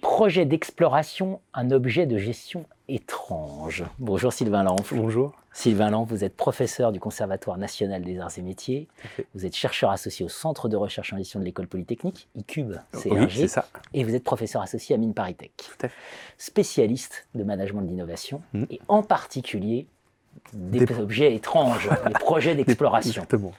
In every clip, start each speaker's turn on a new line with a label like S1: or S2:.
S1: projet d'exploration, un objet de gestion étrange. Bonjour Sylvain Lanf.
S2: Bonjour.
S1: Sylvain Lanf, vous êtes professeur du Conservatoire national des arts et métiers. Vous êtes chercheur associé au Centre de recherche en gestion de l'école polytechnique, ICUBE,
S2: Oui, ça.
S1: Et vous êtes professeur associé à Mine Paritech.
S2: Tout à fait.
S1: Spécialiste de management de l'innovation
S2: Hmm.
S1: et en particulier des,
S2: Des-
S1: objets étranges, les projets d'exploration.
S2: Exactement.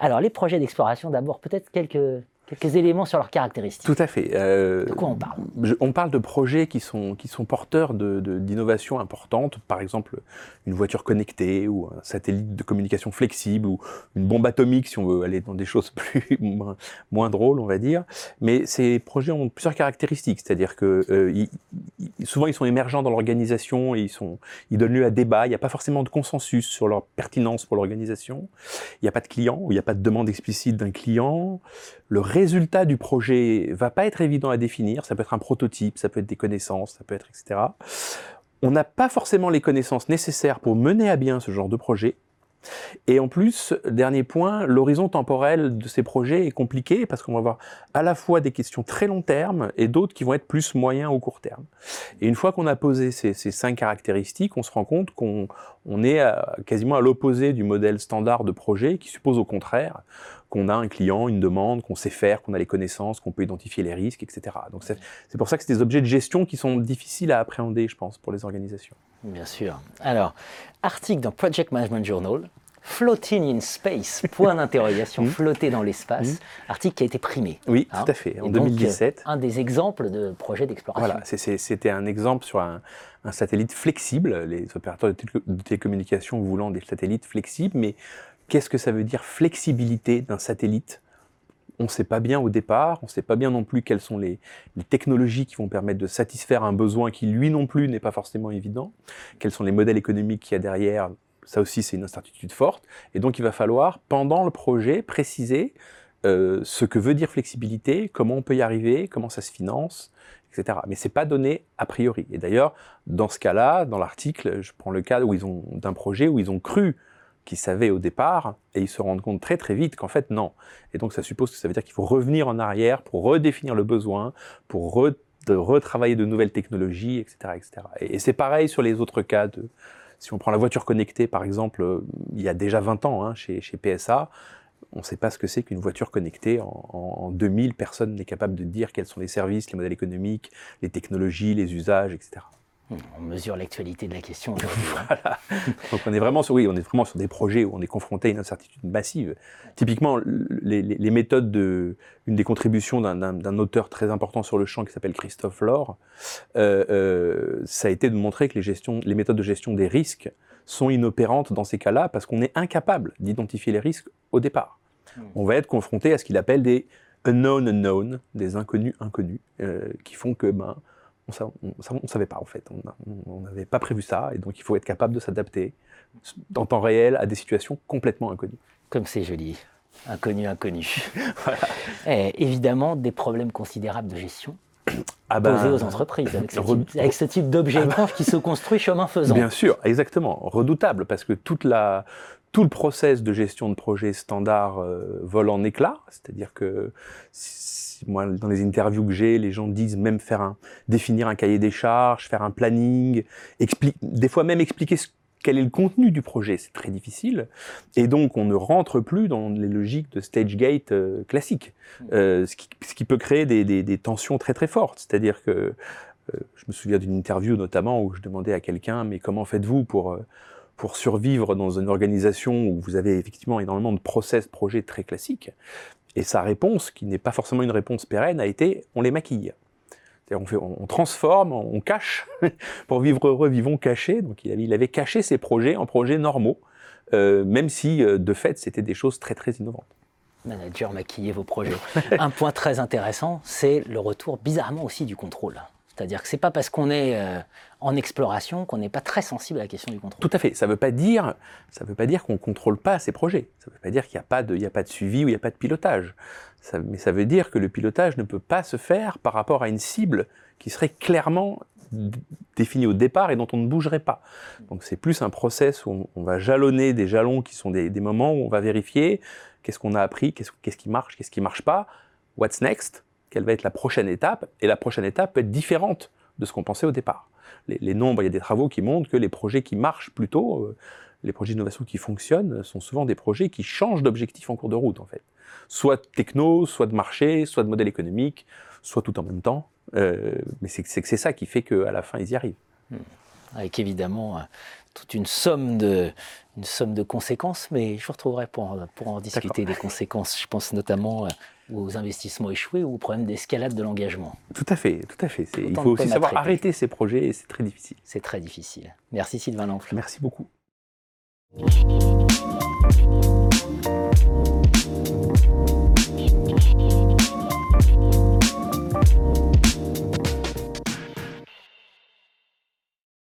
S1: Alors, les projets d'exploration, d'abord, peut-être quelques, quelques éléments sur leurs caractéristiques.
S2: Tout à fait. Euh,
S1: De quoi on parle?
S2: je- On parle de projets qui sont, qui sont porteurs de- de- d'innovations importantes, par exemple une voiture connectée ou un satellite de communication flexible ou une bombe atomique si on veut aller dans des choses plus moins, moins drôles, on va dire. Mais ces projets ont plusieurs caractéristiques, c'est-à-dire que euh, ils- souvent ils sont émergents dans l'organisation et ils, sont, ils donnent lieu à débat. Il n'y a pas forcément de consensus sur leur pertinence pour l'organisation. Il n'y a pas de client ou il n'y a pas de demande explicite d'un client. Le résultat du projet va pas être évident à définir. Ça peut être un prototype, ça peut être des connaissances, ça peut être etc. On n'a pas forcément les connaissances nécessaires pour mener à bien ce genre de projet. Et en plus, dernier point, l'horizon temporel de ces projets est compliqué parce qu'on va avoir à la fois des questions très long terme et d'autres qui vont être plus moyens ou court terme. Et une fois qu'on a posé ces, cinq caractéristiques, on se rend compte qu'on on est quasiment à l'opposé du modèle standard de projet qui suppose au contraire qu'on a un client, une demande, qu'on sait faire, qu'on a les connaissances, qu'on peut identifier les risques, etc. Donc c'est pour ça que c'est des objets de gestion qui sont difficiles à appréhender, je pense, pour les organisations.
S1: Bien sûr. Alors, article dans Project Management Journal, Floating in Space, point d'interrogation,
S2: Mhm.
S1: flotter dans l'espace, article qui a été primé.
S2: Oui,
S1: Hein
S2: tout à fait, en
S1: Et donc,
S2: 2017.
S1: euh, un des exemples de projets d'exploration.
S2: Voilà, c'était un exemple sur un, un satellite flexible, les opérateurs de télécommunications voulant des satellites flexibles, mais qu'est-ce que ça veut dire flexibilité d'un satellite? On ne sait pas bien au départ, on ne sait pas bien non plus quelles sont les, technologies qui vont permettre de satisfaire un besoin qui, lui non plus, n'est pas forcément évident, quels sont les modèles économiques qu'il y a derrière, ça aussi c'est une incertitude forte, et donc il va falloir, pendant le projet, préciser euh, ce que veut dire flexibilité, comment on peut y arriver, comment ça se finance, etc. Mais c'est pas donné a priori. Et d'ailleurs, dans ce cas-là, dans l'article, je prends le cas d'un projet où ils ont cru qu'ils savaient au départ, et ils se rendent compte très très vite qu'en fait non. Et donc ça suppose que ça veut dire qu'il faut revenir en arrière pour redéfinir le besoin, pour re- retravailler de nouvelles technologies, etc. etc. Et, c'est pareil sur les autres cas. De, si on prend la voiture connectée, par exemple, euh, il y a déjà 20 ans hein, chez, chez PSA, on ne sait pas ce que c'est qu'une voiture connectée. En- en 2000, personne n'est capable de dire quels sont les services, les modèles économiques, les technologies, les usages, etc.
S1: Hmm, On mesure l'actualité de la question hein.
S2: Voilà. Donc on est vraiment sur, oui, on est vraiment sur des projets où on est confronté à une incertitude massive. Typiquement, les, les- les méthodes de, une des contributions d'un- auteur très important sur le champ qui s'appelle Christophe Laure, euh, euh, ça a été de montrer que les, gestions, les méthodes de gestion des risques sont inopérantes dans ces cas-là parce qu'on est incapable d'identifier les risques au départ.
S1: Hmm.
S2: On va être confronté à ce qu'il appelle des unknown unknown, des inconnus inconnus, euh, qui font que ben, on ne savait pas en fait, on n'avait pas prévu ça, et donc il faut être capable de s'adapter en temps réel à des situations complètement inconnues.
S1: Comme c'est joli. Inconnu, inconnu. Et évidemment, des problèmes considérables de gestion
S2: Ah
S1: posés
S2: ben,
S1: aux entreprises avec ce type, type d'objet étrange qui se construit chemin faisant.
S2: Bien sûr, exactement, redoutable, parce que toute la, tout le process de gestion de projet standard euh, vole en éclats, c'est-à-dire que moi, dans les interviews que j'ai, les gens disent même faire un, définir un cahier des charges, faire un planning, des fois même expliquer quel est le contenu du projet, c'est très difficile, et donc on ne rentre plus dans les logiques de stage gate euh, classiques, euh, ce, qui, peut créer des, tensions très très fortes, c'est-à-dire que euh, je me souviens d'une interview notamment où je demandais à quelqu'un, mais comment faites-vous pour, pour survivre dans une organisation où vous avez effectivement énormément de process, projets très classiques Et sa réponse, qui n'est pas forcément une réponse pérenne, a été on les maquille. On, fait, on, transforme, on cache. pour vivre heureux, vivons cachés. Donc il avait, caché ses projets en projets normaux, euh, même si euh, de fait c'était des choses très très innovantes.
S1: Manager, maquiller vos projets. Un point très intéressant, c'est le retour bizarrement aussi du contrôle. C'est-à-dire que c'est pas parce qu'on est euh, en exploration qu'on n'est pas très sensible à la question du contrôle.
S2: Tout à fait. Ça ne veut pas dire, ça veut dire qu'on contrôle pas ces projets. Ça ne veut pas dire qu'il n'y a pas de, a pas de suivi ou il n'y a pas de pilotage. Mais ça veut dire que le pilotage ne peut pas se faire par rapport à une cible qui serait clairement définie au départ et dont on ne bougerait pas. Donc c'est plus un process où on, va jalonner des jalons qui sont des, moments où on va vérifier qu'est-ce qu'on a appris, qu'est-ce qui marche, qu'est-ce qui marche pas, what's next, quelle va être la prochaine étape, et la prochaine étape peut être différente de ce qu'on pensait au départ. Les, nombres, il y a des travaux qui montrent que les projets qui marchent plutôt, euh, les projets d'innovation qui fonctionnent, sont souvent des projets qui changent d'objectif en cours de route, en fait. Soit techno, soit de marché, soit de modèle économique, soit tout en même temps. Euh, mais c'est c'est ça qui fait qu'à la fin, ils y arrivent.
S1: Avec évidemment toute une somme de, une somme de conséquences, mais je vous retrouverai pour, pour en discuter des conséquences. Je pense notamment euh, aux investissements échoués ou au problème d'escalade de l'engagement.
S2: Tout à fait, tout à fait. Il faut aussi savoir arrêter ces projets et c'est très difficile.
S1: C'est très difficile. Merci Sylvain Lanfle.
S2: Merci beaucoup.